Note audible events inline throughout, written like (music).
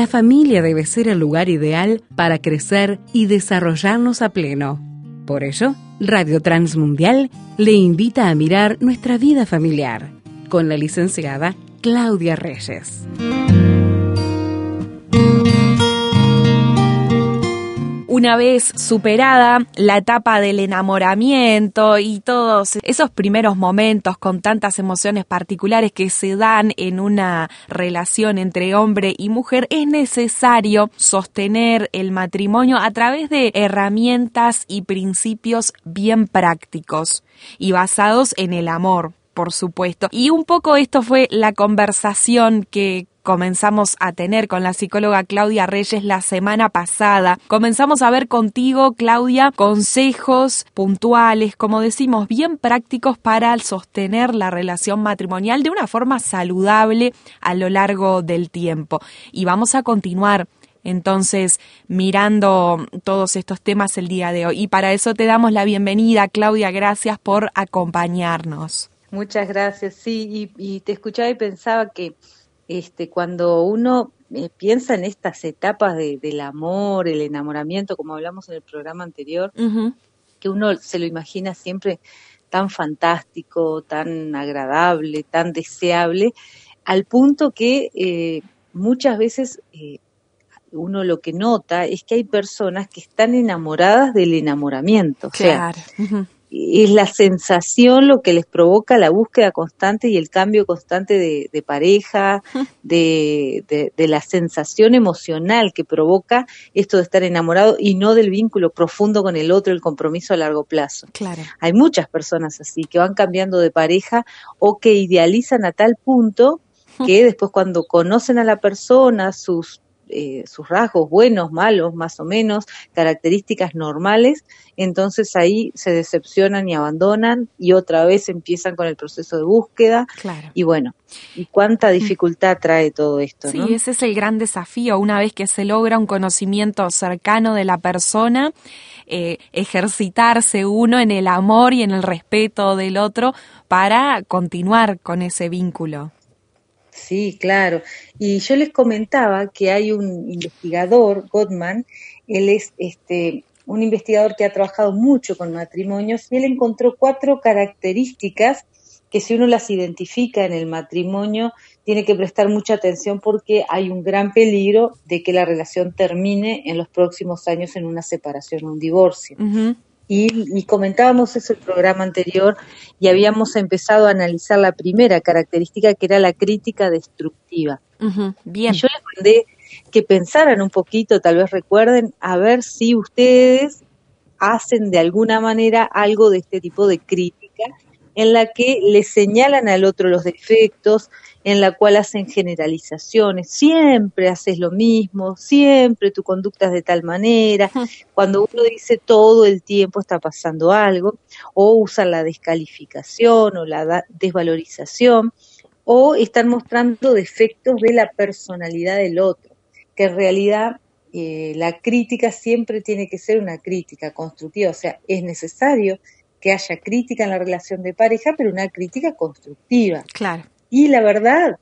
la familia debe ser el lugar ideal para crecer y desarrollarnos a pleno. Por ello, Radio Transmundial le invita a mirar nuestra vida familiar con la licenciada Claudia Reyes. Una vez superada la etapa del enamoramiento y todos esos primeros momentos con tantas emociones particulares que se dan en una relación entre hombre y mujer, es necesario sostener el matrimonio a través de herramientas y principios bien prácticos y basados en el amor por supuesto. Y un poco esto fue la conversación que comenzamos a tener con la psicóloga Claudia Reyes la semana pasada. Comenzamos a ver contigo, Claudia, consejos puntuales, como decimos, bien prácticos para sostener la relación matrimonial de una forma saludable a lo largo del tiempo. Y vamos a continuar entonces, mirando todos estos temas el día de hoy. Y para eso te damos la bienvenida, Claudia. Gracias por acompañarnos. Muchas gracias. Sí, y, te escuchaba y pensaba que este, cuando uno eh, piensa en estas etapas del amor, el enamoramiento, como hablamos en el programa anterior, que uno se lo imagina siempre tan fantástico, tan agradable, tan deseable, al punto que eh, muchas veces eh, uno lo que nota es que hay personas que están enamoradas del enamoramiento. Claro es la sensación lo que les provoca la búsqueda constante y el cambio constante de, pareja, (laughs) de, de, la sensación emocional que provoca esto de estar enamorado y no del vínculo profundo con el otro, el compromiso a largo plazo. Claro. Hay muchas personas así que van cambiando de pareja o que idealizan a tal punto (laughs) que después cuando conocen a la persona, sus eh, sus rasgos buenos, malos, más o menos, características normales, entonces ahí se decepcionan y abandonan y otra vez empiezan con el proceso de búsqueda. Y bueno, y cuánta dificultad trae todo esto. Sí, ese es el gran desafío, una vez que se logra un conocimiento cercano de la persona, eh, ejercitarse uno en el amor y en el respeto del otro para continuar con ese vínculo. Sí, claro. Y yo les comentaba que hay un investigador, Gottman, él es este, un investigador que ha trabajado mucho con matrimonios y él encontró cuatro características que si uno las identifica en el matrimonio tiene que prestar mucha atención porque hay un gran peligro de que la relación termine en los próximos años en una separación o un divorcio y, comentábamos eso el programa anterior y habíamos empezado a analizar la primera característica que era la crítica destructiva. bien. Y yo les mandé que pensaran un poquito, tal vez recuerden, a ver si ustedes hacen de alguna manera algo de este tipo de crítica en la que le señalan al otro los defectos, en la cual hacen generalizaciones, siempre haces lo mismo, siempre tu conducta es de tal manera, cuando uno dice todo el tiempo está pasando algo, o usan la descalificación o la desvalorización, o están mostrando defectos de la personalidad del otro, que en realidad eh, la crítica siempre tiene que ser una crítica constructiva, o sea, es necesario que haya crítica en la relación de pareja, pero una crítica constructiva. Claro. Y la verdad,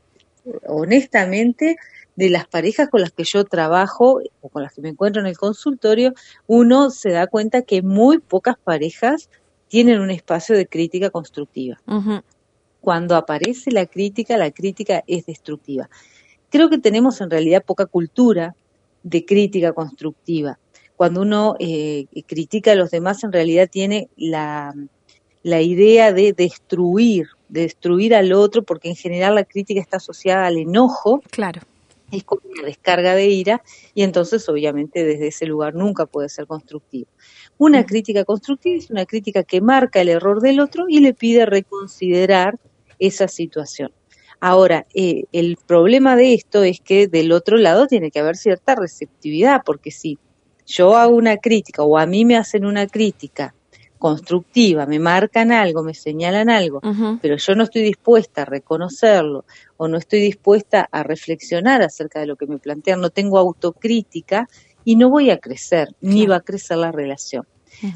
honestamente, de las parejas con las que yo trabajo o con las que me encuentro en el consultorio, uno se da cuenta que muy pocas parejas tienen un espacio de crítica constructiva. Cuando aparece la crítica, la crítica es destructiva. Creo que tenemos en realidad poca cultura de crítica constructiva. Cuando uno eh, critica a los demás, en realidad tiene la, la idea de destruir, de destruir al otro, porque en general la crítica está asociada al enojo. Claro. Es como una descarga de ira y entonces obviamente desde ese lugar nunca puede ser constructivo. Una crítica constructiva es una crítica que marca el error del otro y le pide reconsiderar esa situación. Ahora, eh, el problema de esto es que del otro lado tiene que haber cierta receptividad, porque si yo hago una crítica o a mí me hacen una crítica constructiva, me marcan algo, me señalan algo, pero yo no estoy dispuesta a reconocerlo o no estoy dispuesta a reflexionar acerca de lo que me plantean, no tengo autocrítica y no voy a crecer, ni va a crecer la relación.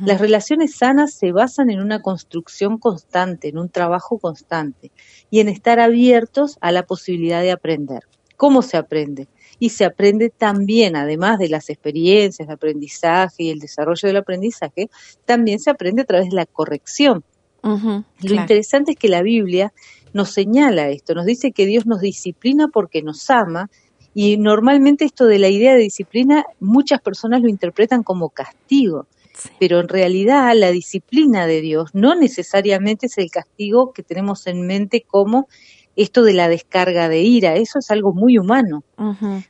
Las relaciones sanas se basan en una construcción constante, en un trabajo constante y en estar abiertos a la posibilidad de aprender. ¿Cómo se aprende? Y se aprende también, además de las experiencias de aprendizaje y el desarrollo del aprendizaje, también se aprende a través de la corrección. Lo interesante es que la Biblia nos señala esto, nos dice que Dios nos disciplina porque nos ama y normalmente esto de la idea de disciplina muchas personas lo interpretan como castigo, pero en realidad la disciplina de Dios no necesariamente es el castigo que tenemos en mente como esto de la descarga de ira, eso es algo muy humano,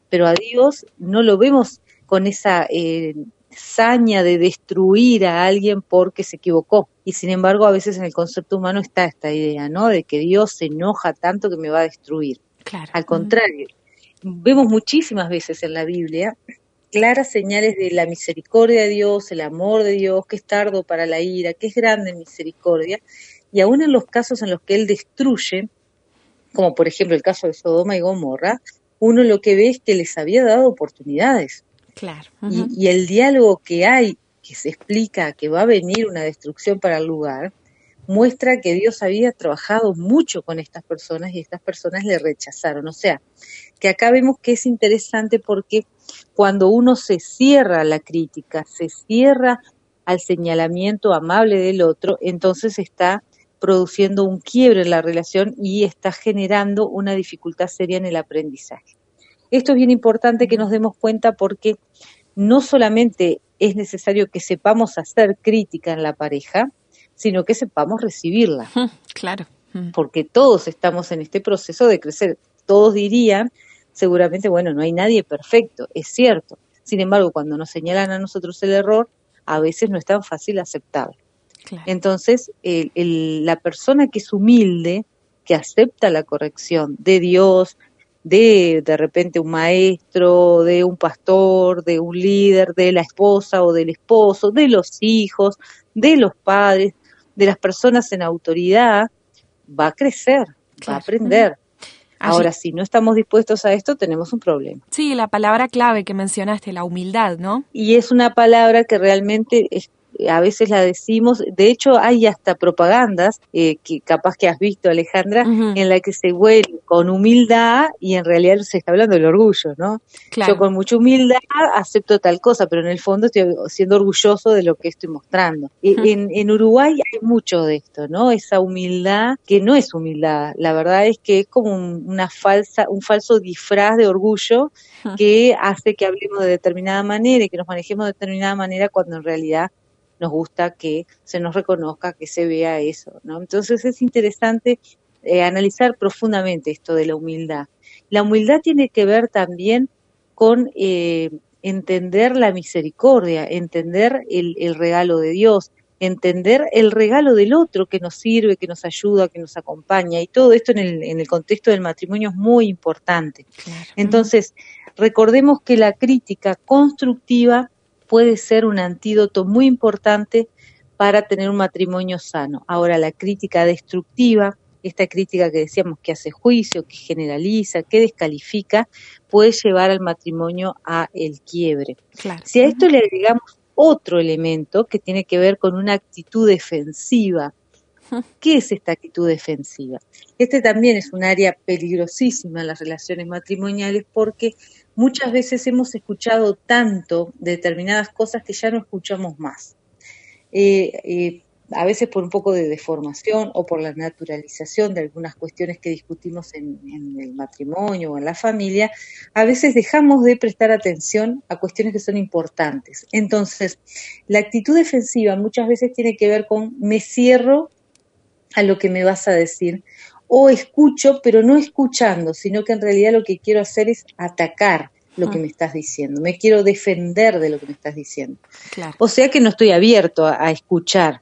pero a Dios no lo vemos con esa eh, saña de destruir a alguien porque se equivocó. Y sin embargo, a veces en el concepto humano está esta idea, ¿no? De que Dios se enoja tanto que me va a destruir. Claro. Al contrario, vemos muchísimas veces en la Biblia claras señales de la misericordia de Dios, el amor de Dios, que es tardo para la ira, que es grande en misericordia, y aún en los casos en los que Él destruye, como por ejemplo el caso de Sodoma y Gomorra, uno lo que ve es que les había dado oportunidades. Claro. y, y, el diálogo que hay, que se explica que va a venir una destrucción para el lugar, muestra que Dios había trabajado mucho con estas personas y estas personas le rechazaron. O sea, que acá vemos que es interesante porque cuando uno se cierra a la crítica, se cierra al señalamiento amable del otro, entonces está produciendo un quiebre en la relación y está generando una dificultad seria en el aprendizaje. Esto es bien importante que nos demos cuenta porque no solamente es necesario que sepamos hacer crítica en la pareja, sino que sepamos recibirla. Claro. Porque todos estamos en este proceso de crecer. Todos dirían, seguramente, bueno, no hay nadie perfecto, es cierto. Sin embargo, cuando nos señalan a nosotros el error, a veces no es tan fácil aceptarlo. Entonces, la persona que es humilde, que acepta la corrección de Dios, de de repente un maestro, de un pastor, de un líder, de la esposa o del esposo, de los hijos, de los padres, de las personas en autoridad, va a crecer, va a aprender. Ahora, si no estamos dispuestos a esto, tenemos un problema. Sí, la palabra clave que mencionaste, la humildad, ¿no? Y es una palabra que realmente es a veces la decimos, de hecho hay hasta propagandas eh, que capaz que has visto Alejandra, en la que se huele con humildad y en realidad se está hablando del orgullo, ¿no? Yo con mucha humildad acepto tal cosa, pero en el fondo estoy siendo orgulloso de lo que estoy mostrando. en, en Uruguay hay mucho de esto, ¿no? Esa humildad que no es humildad, la verdad es que es como una falsa, un falso disfraz de orgullo que hace que hablemos de determinada manera y que nos manejemos de determinada manera cuando en realidad nos gusta que se nos reconozca, que se vea eso, ¿no? Entonces es interesante eh, analizar profundamente esto de la humildad. La humildad tiene que ver también con eh, entender la misericordia, entender el, regalo de Dios, entender el regalo del otro que nos sirve, que nos ayuda, que nos acompaña. Y todo esto en el, en el contexto del matrimonio es muy importante. Entonces, recordemos que la crítica constructiva puede ser un antídoto muy importante para tener un matrimonio sano. Ahora, la crítica destructiva, esta crítica que decíamos que hace juicio, que generaliza, que descalifica, puede llevar al matrimonio a el quiebre. Si a esto le agregamos otro elemento que tiene que ver con una actitud defensiva, ¿Qué es esta actitud defensiva? Este también es un área peligrosísima en las relaciones matrimoniales porque muchas veces hemos escuchado tanto determinadas cosas que ya no escuchamos más. Eh, eh, a veces por un poco de deformación o por la naturalización de algunas cuestiones que discutimos en, en, el matrimonio o en la familia, a veces dejamos de prestar atención a cuestiones que son importantes. Entonces, la actitud defensiva muchas veces tiene que ver con me cierro a lo que me vas a decir o escucho, pero no escuchando, sino que en realidad lo que quiero hacer es atacar lo que ah. me estás diciendo, me quiero defender de lo que me estás diciendo. O sea que no estoy abierto a, escuchar.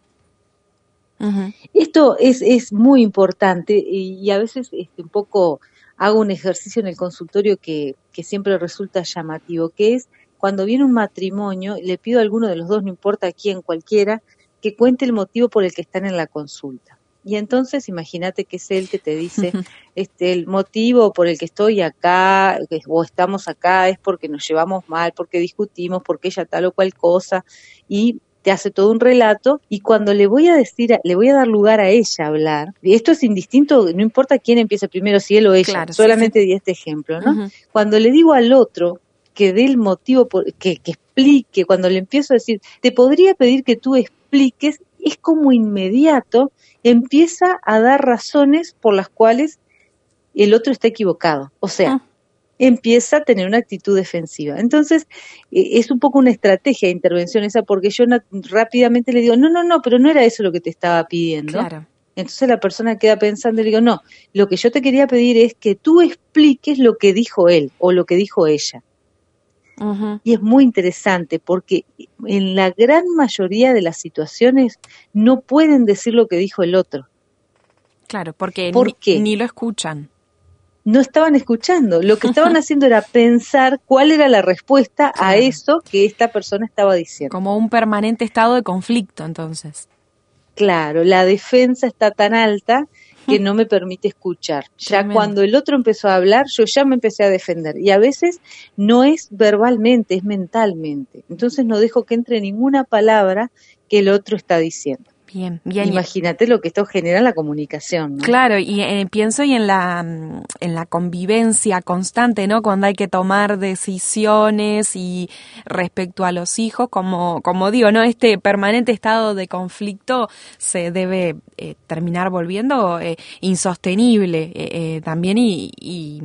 Esto es, es muy importante y, a veces este, un poco hago un ejercicio en el consultorio que, que siempre resulta llamativo, que es cuando viene un matrimonio, le pido a alguno de los dos, no importa quién, cualquiera, que cuente el motivo por el que están en la consulta. Y entonces imagínate que es él que te dice, este, el motivo por el que estoy acá o estamos acá es porque nos llevamos mal, porque discutimos, porque ella tal o cual cosa. Y te hace todo un relato y cuando le voy a decir, le voy a dar lugar a ella a hablar, y esto es indistinto, no importa quién empiece primero, si él o ella, solamente di este ejemplo, ¿no? Cuando le digo al otro que dé el motivo, que, que explique, cuando le empiezo a decir, te podría pedir que tú expliques, es como inmediato empieza a dar razones por las cuales el otro está equivocado. O sea, ah. empieza a tener una actitud defensiva. Entonces, e, es un poco una estrategia de intervención esa porque yo rápidamente le digo, no, no, no, pero no era eso lo que te estaba pidiendo. Claro. Entonces la persona queda pensando y le digo, no, lo que yo te quería pedir es que tú expliques lo que dijo él o lo que dijo ella. Y es muy interesante porque en la gran mayoría de las situaciones no pueden decir lo que dijo el otro. Claro, porque ni, lo escuchan. No estaban escuchando. Lo que estaban (laughs) haciendo era pensar cuál era la respuesta a eso que esta persona estaba diciendo. Como un permanente estado de conflicto, entonces. Claro, la defensa está tan alta que no me permite escuchar. Ya cuando el otro empezó a hablar, yo ya me empecé a defender. Y a veces no es verbalmente, es mentalmente. Entonces no dejo que entre ninguna palabra que el otro está diciendo. Bien, Imagínate lo que esto genera en la comunicación. Claro, y eh, pienso y en la, en la convivencia constante, ¿no? Cuando hay que tomar decisiones y respecto a los hijos, como, como digo, ¿no? Este permanente estado de conflicto se debe eh, terminar volviendo eh, insostenible también y, y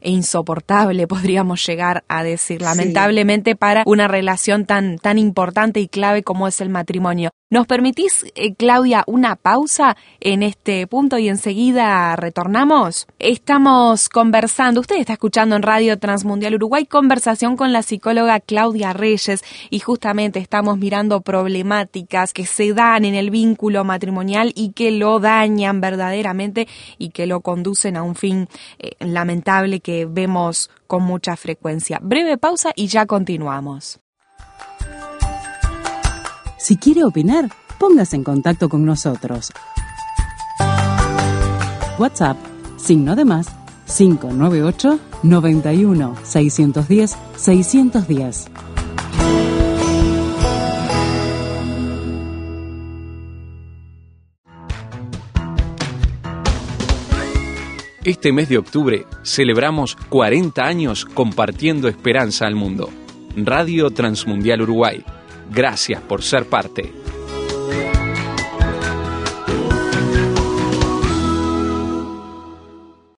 e insoportable, (laughs) podríamos llegar a decir, lamentablemente, para una relación tan, tan importante y clave como es el matrimonio. ¿Nos permitís, eh, Claudia, una pausa en este punto y enseguida retornamos? Estamos conversando, usted está escuchando en Radio Transmundial Uruguay, conversación con la psicóloga Claudia Reyes y justamente estamos mirando problemáticas que se dan en el vínculo matrimonial y que lo dañan verdaderamente y que lo conducen a un fin eh, lamentable que vemos con mucha frecuencia. Breve pausa y ya continuamos. Si quiere opinar, póngase en contacto con nosotros. WhatsApp, signo de más, 598 91 610 610. Este mes de octubre celebramos 40 años compartiendo esperanza al mundo. Radio Transmundial Uruguay Gracias por ser parte.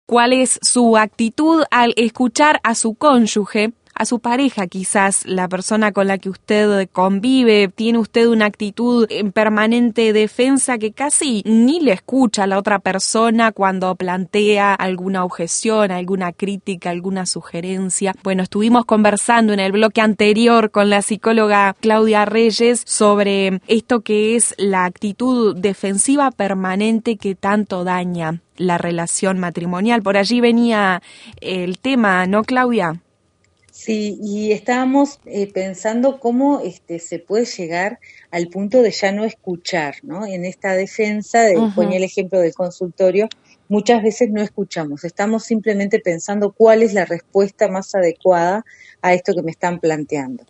¿Cuál es su actitud al escuchar a su cónyuge a su pareja, quizás la persona con la que usted convive, tiene usted una actitud en permanente defensa que casi ni le escucha a la otra persona cuando plantea alguna objeción, alguna crítica, alguna sugerencia. Bueno, estuvimos conversando en el bloque anterior con la psicóloga Claudia Reyes sobre esto que es la actitud defensiva permanente que tanto daña la relación matrimonial. Por allí venía el tema, ¿no, Claudia? Sí, y estábamos eh, pensando cómo este, se puede llegar al punto de ya no escuchar, ¿no? En esta defensa, de, ponía el ejemplo del consultorio, muchas veces no escuchamos, estamos simplemente pensando cuál es la respuesta más adecuada a esto que me están planteando.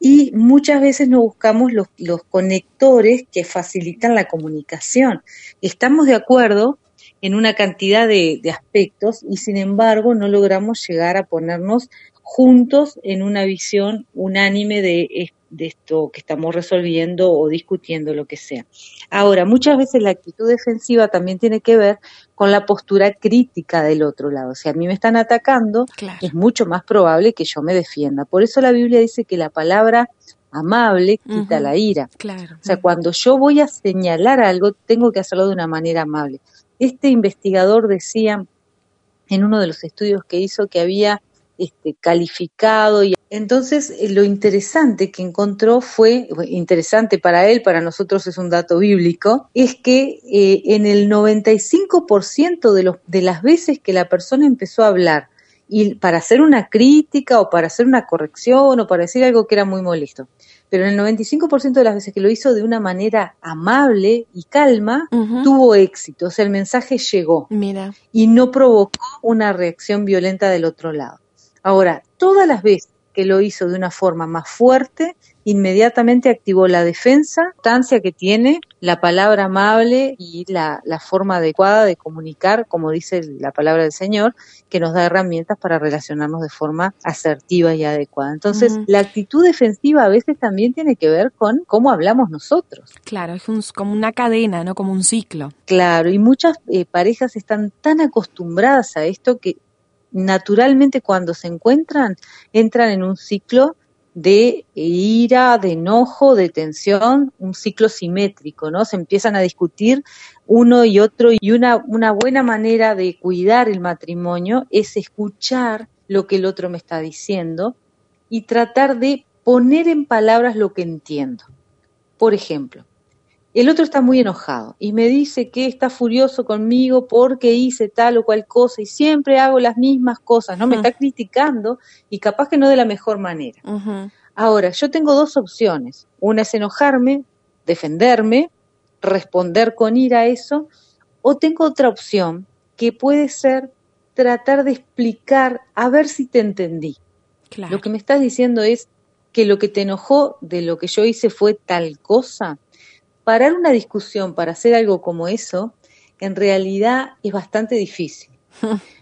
Y muchas veces no buscamos los, los conectores que facilitan la comunicación. Estamos de acuerdo en una cantidad de, de aspectos y sin embargo no logramos llegar a ponernos juntos en una visión unánime de, de, esto que estamos resolviendo o discutiendo, lo que sea. Ahora, muchas veces la actitud defensiva también tiene que ver con la postura crítica del otro lado. Si a mí me están atacando, es mucho más probable que yo me defienda. Por eso la Biblia dice que la palabra amable quita la ira. O sea, cuando yo voy a señalar algo, tengo que hacerlo de una manera amable. Este investigador decía en uno de los estudios que hizo que había este, calificado. Y entonces, eh, lo interesante que encontró fue, interesante para él, para nosotros es un dato bíblico, es que eh, en el 95% de, los, de las veces que la persona empezó a hablar y para hacer una crítica o para hacer una corrección o para decir algo que era muy molesto. Pero en el 95% de las veces que lo hizo de una manera amable y calma, tuvo éxito. O sea, el mensaje llegó. Y no provocó una reacción violenta del otro lado. Ahora, todas las veces que lo hizo de una forma más fuerte, inmediatamente activó la defensa, instancia que tiene la palabra amable y la, forma adecuada de comunicar, como dice la palabra del Señor, que nos da herramientas para relacionarnos de forma asertiva y adecuada. Entonces, la actitud defensiva a veces también tiene que ver con cómo hablamos nosotros. Claro, es como una cadena, ¿no? Como un ciclo. Claro, y muchas eh, parejas están tan acostumbradas a esto que naturalmente cuando se encuentran entran en un ciclo de ira, de enojo, de tensión, un ciclo simétrico, ¿no? Se empiezan a discutir uno y otro y una, una buena manera de cuidar el matrimonio es escuchar lo que el otro me está diciendo y tratar de poner en palabras lo que entiendo. Por ejemplo, el otro está muy enojado y me dice que está furioso conmigo porque hice tal o cual cosa y siempre hago las mismas cosas, ¿no? Me está criticando y capaz que no de la mejor manera. Ahora, yo tengo dos opciones. Una es enojarme, defenderme, responder con ira a eso, o tengo otra opción que puede ser tratar de explicar a ver si te entendí. Lo que me estás diciendo es que lo que te enojó de lo que yo hice fue tal cosa parar una discusión para hacer algo como eso, en realidad es bastante difícil. (laughs)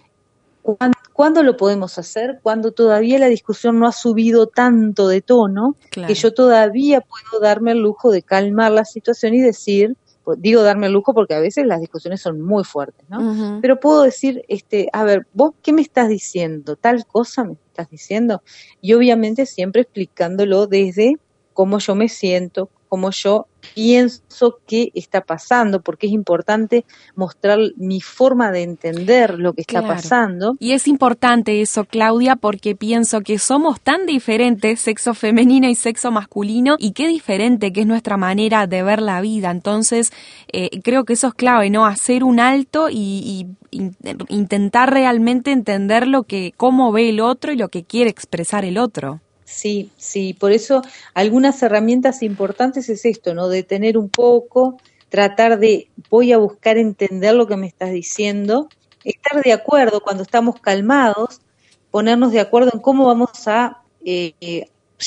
¿Cuándo, lo podemos hacer? Cuando todavía la discusión no ha subido tanto de tono que yo todavía puedo darme el lujo de calmar la situación y decir, pues, digo darme el lujo porque a veces las discusiones son muy fuertes, ¿no? Pero puedo decir, este, a ver, vos qué me estás diciendo, tal cosa me estás diciendo, y obviamente siempre explicándolo desde cómo yo me siento, cómo yo pienso que está pasando, porque es importante mostrar mi forma de entender lo que está pasando. Y es importante eso, Claudia, porque pienso que somos tan diferentes, sexo femenino y sexo masculino, y qué diferente que es nuestra manera de ver la vida. Entonces, eh, creo que eso es clave, ¿no? Hacer un alto y, y intentar realmente entender lo que, cómo ve el otro y lo que quiere expresar el otro. Sí, sí, por eso algunas herramientas importantes es esto, ¿no? Detener un poco, tratar de, voy a buscar entender lo que me estás diciendo, estar de acuerdo cuando estamos calmados, ponernos de acuerdo en cómo vamos a eh,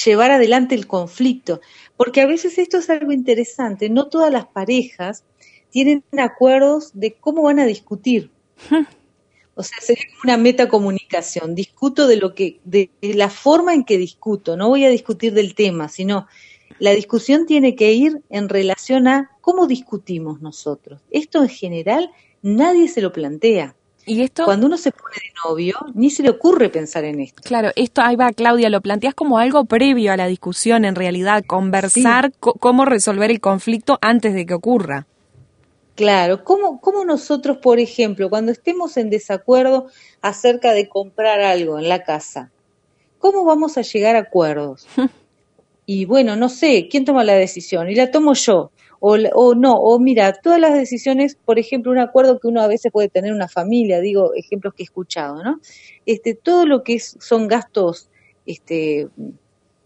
llevar adelante el conflicto, porque a veces esto es algo interesante, no todas las parejas tienen acuerdos de cómo van a discutir. O sea, sería como una metacomunicación. Discuto de lo que, de, la forma en que discuto. No voy a discutir del tema, sino la discusión tiene que ir en relación a cómo discutimos nosotros. Esto en general nadie se lo plantea. Y esto, cuando uno se pone de novio, ni se le ocurre pensar en esto. Claro, esto ahí va Claudia, lo planteas como algo previo a la discusión, en realidad, conversar cómo resolver el conflicto antes de que ocurra. Claro, ¿Cómo, ¿cómo nosotros, por ejemplo, cuando estemos en desacuerdo acerca de comprar algo en la casa, cómo vamos a llegar a acuerdos? (laughs) y bueno, no sé, ¿quién toma la decisión? Y la tomo yo. O, o, no, o mira, todas las decisiones, por ejemplo, un acuerdo que uno a veces puede tener una familia, digo ejemplos que he escuchado, ¿no? Este, todo lo que son gastos este,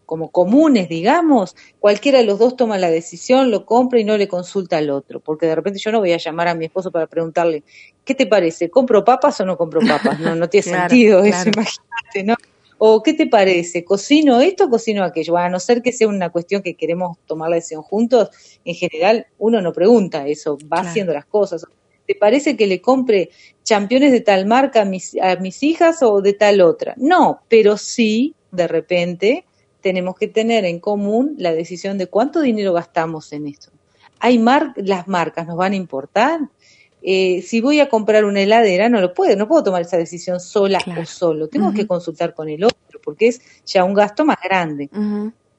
como comunes, digamos, cualquiera de los dos toma la decisión, lo compra y no le consulta al otro, porque de repente yo no voy a llamar a mi esposo para preguntarle, ¿qué te parece? ¿Compro papas o no compro papas? No, no tiene (laughs) sentido eso, imagínate, ¿no? O ¿qué te parece? ¿Cocino esto o cocino aquello? a no ser que sea una cuestión que queremos tomar la decisión juntos, en general uno no pregunta eso, va haciendo las cosas. ¿Te parece que le compre championes de tal marca a mis, a mis hijas o de tal otra? No, pero sí, de repente, tenemos que tener en común la decisión de cuánto dinero gastamos en esto. Hay mar las marcas nos van a importar. Eh, si voy a comprar una heladera, no lo puedo, no puedo tomar esa decisión sola o solo. Tengo que consultar con el otro, porque es ya un gasto más grande.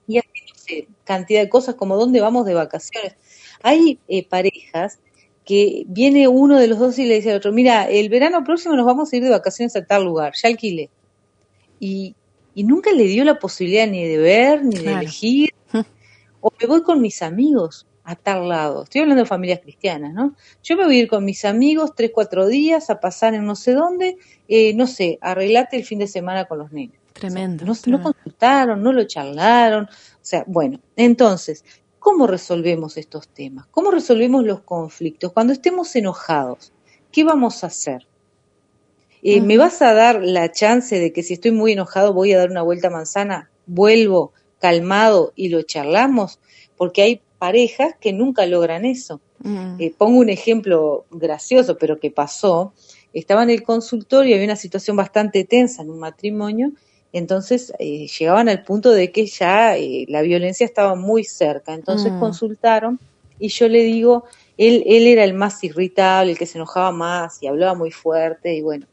Y así, no sé, cantidad de cosas como dónde vamos de vacaciones. Hay eh, parejas que viene uno de los dos y le dice al otro, mira, el verano próximo nos vamos a ir de vacaciones a tal lugar, ya alquilé. Y y nunca le dio la posibilidad ni de ver, ni de elegir. (laughs) O me voy con mis amigos a tal lado. Estoy hablando de familias cristianas, ¿no? Yo me voy a ir con mis amigos tres, cuatro días a pasar en no sé dónde, eh, no sé, arreglate el fin de semana con los niños. Tremendo, no, no consultaron, no lo charlaron. O sea, bueno, entonces, ¿cómo resolvemos estos temas? ¿Cómo resolvemos los conflictos? Cuando estemos enojados, ¿qué vamos a hacer? Eh, ¿Me vas a dar la chance de que si estoy muy enojado voy a dar una vuelta a manzana, vuelvo calmado y lo charlamos? Porque hay parejas que nunca logran eso. Mm. Eh, pongo un ejemplo gracioso, pero que pasó. Estaba en el consultorio y había una situación bastante tensa en un matrimonio, entonces eh, llegaban al punto de que ya la violencia estaba muy cerca. Entonces mm. consultaron y yo le digo, él, él era el más irritable, el que se enojaba más y hablaba muy fuerte y bueno,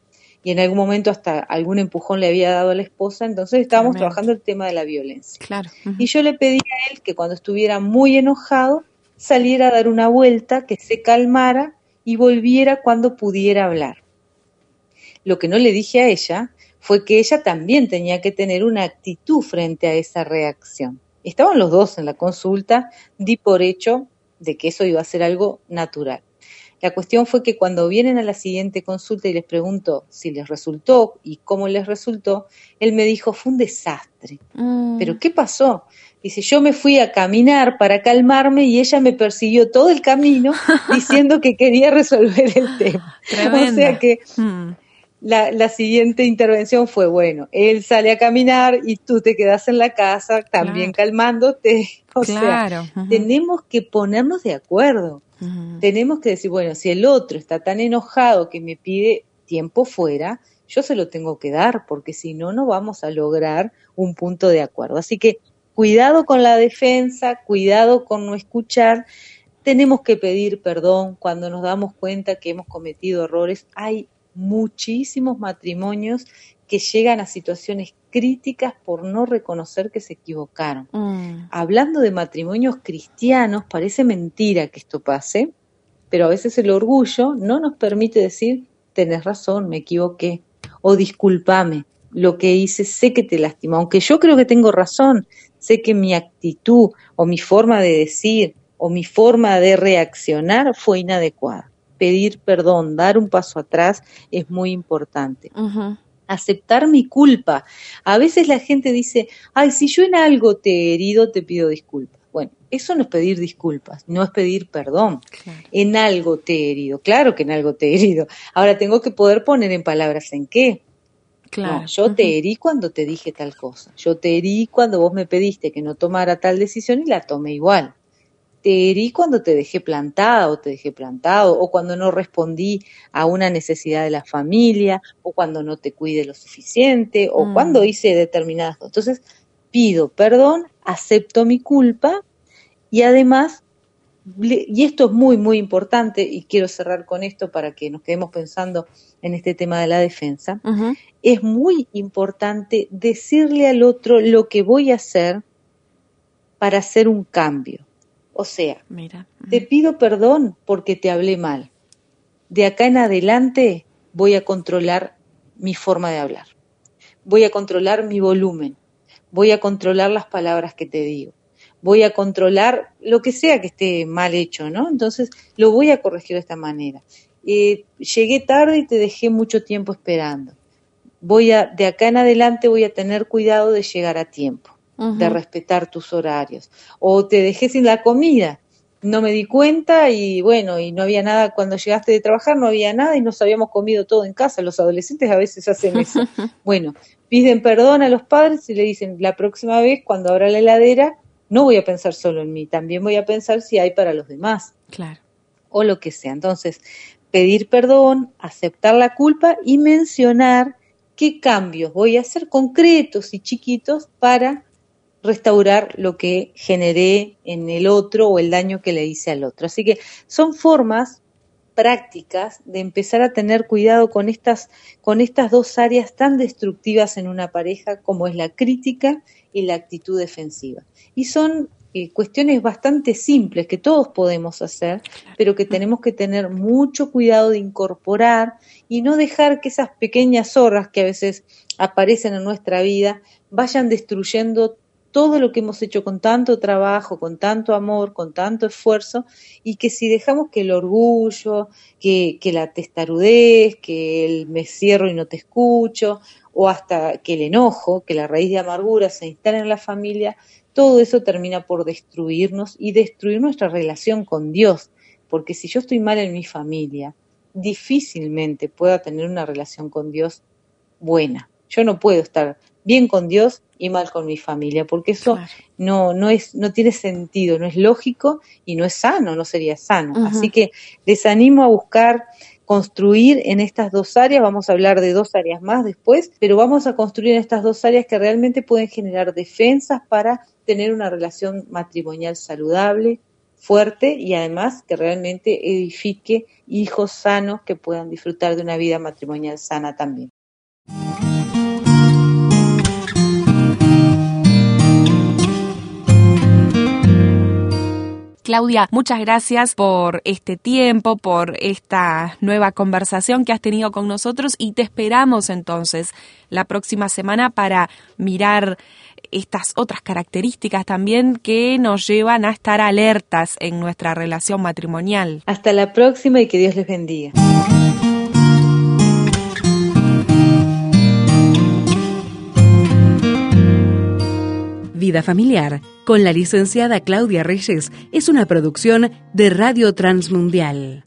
y en algún momento hasta algún empujón le había dado a la esposa, entonces estábamos trabajando el tema de la violencia. Claro. Y yo le pedí a él que cuando estuviera muy enojado saliera a dar una vuelta, que se calmara y volviera cuando pudiera hablar. Lo que no le dije a ella fue que ella también tenía que tener una actitud frente a esa reacción. Estaban los dos en la consulta, di por hecho de que eso iba a ser algo natural. La cuestión fue que cuando vienen a la siguiente consulta y les pregunto si les resultó y cómo les resultó, él me dijo, fue un desastre. Mm. ¿Pero qué pasó? Dice, yo me fui a caminar para calmarme y ella me persiguió todo el camino (laughs) diciendo que quería resolver el tema. O sea que mm. La, siguiente intervención fue, bueno, él sale a caminar y tú te quedas en la casa también calmándote. (laughs) O sea, tenemos que ponernos de acuerdo tenemos que decir, bueno, si el otro está tan enojado que me pide tiempo fuera, yo se lo tengo que dar, porque si no, no vamos a lograr un punto de acuerdo. Así que cuidado con la defensa, cuidado con no escuchar. Tenemos que pedir perdón cuando nos damos cuenta que hemos cometido errores. Hay muchísimos matrimonios que llegan a situaciones críticas por no reconocer que se equivocaron. Mm. Hablando de matrimonios cristianos, parece mentira que esto pase, pero a veces el orgullo no nos permite decir, tenés razón, me equivoqué, o discúlpame, lo que hice sé que te lastimó, aunque yo creo que tengo razón, sé que mi actitud o mi forma de decir o mi forma de reaccionar fue inadecuada. Pedir perdón, dar un paso atrás es muy importante aceptar mi culpa. A veces la gente dice, ay, si yo en algo te he herido, te pido disculpas. Bueno, eso no es pedir disculpas, no es pedir perdón. En algo te he herido, claro que en algo te he herido. Ahora tengo que poder poner en palabras en qué. Claro. yo te herí cuando te dije tal cosa. Yo te herí cuando vos me pediste que no tomara tal decisión y la tomé igual te herí cuando te dejé plantada o te dejé plantado, o cuando no respondí a una necesidad de la familia, o cuando no te cuide lo suficiente, o mm. cuando hice determinadas cosas. Entonces, pido perdón, acepto mi culpa y además, y esto es muy, muy importante, y quiero cerrar con esto para que nos quedemos pensando en este tema de la defensa, es muy importante decirle al otro lo que voy a hacer para hacer un cambio. O sea, Mira. te pido perdón porque te hablé mal. De acá en adelante voy a controlar mi forma de hablar. Voy a controlar mi volumen. Voy a controlar las palabras que te digo. Voy a controlar lo que sea que esté mal hecho, ¿no? Entonces lo voy a corregir de esta manera. Eh, llegué tarde y te dejé mucho tiempo esperando. Voy a, de acá en adelante voy a tener cuidado de llegar a tiempo de respetar tus horarios. O te dejé sin la comida, no me di cuenta y bueno, y no había nada, cuando llegaste de trabajar no había nada y nos habíamos comido todo en casa. Los adolescentes a veces hacen eso. (laughs) bueno, piden perdón a los padres y le dicen, la próxima vez cuando abra la heladera, no voy a pensar solo en mí, también voy a pensar si hay para los demás. Claro. O lo que sea. Entonces, pedir perdón, aceptar la culpa y mencionar qué cambios voy a hacer concretos y chiquitos para restaurar lo que generé en el otro o el daño que le hice al otro. Así que son formas prácticas de empezar a tener cuidado con estas, con estas dos áreas tan destructivas en una pareja como es la crítica y la actitud defensiva. Y son eh, cuestiones bastante simples que todos podemos hacer, pero que tenemos que tener mucho cuidado de incorporar y no dejar que esas pequeñas zorras que a veces aparecen en nuestra vida vayan destruyendo todo lo que hemos hecho con tanto trabajo, con tanto amor, con tanto esfuerzo, y que si dejamos que el orgullo, que, la testarudez, que el me cierro y no te escucho, o hasta que el enojo, que la raíz de amargura se instale en la familia, todo eso termina por destruirnos y destruir nuestra relación con Dios. Porque si yo estoy mal en mi familia, difícilmente pueda tener una relación con Dios buena. Yo no puedo estar bien con Dios y mal con mi familia, porque eso no, no, es, no tiene sentido, no es lógico y no es sano, no sería sano. Así que les animo a buscar construir en estas dos áreas, vamos a hablar de dos áreas más después, pero vamos a construir en estas dos áreas que realmente pueden generar defensas para tener una relación matrimonial saludable, fuerte y además que realmente edifique hijos sanos que puedan disfrutar de una vida matrimonial sana también. Claudia, muchas gracias por este tiempo, por esta nueva conversación que has tenido con nosotros y te esperamos entonces la próxima semana para mirar estas otras características también que nos llevan a estar alertas en nuestra relación matrimonial. Hasta la próxima y que Dios les bendiga. Familiar con la licenciada Claudia Reyes es una producción de Radio Transmundial.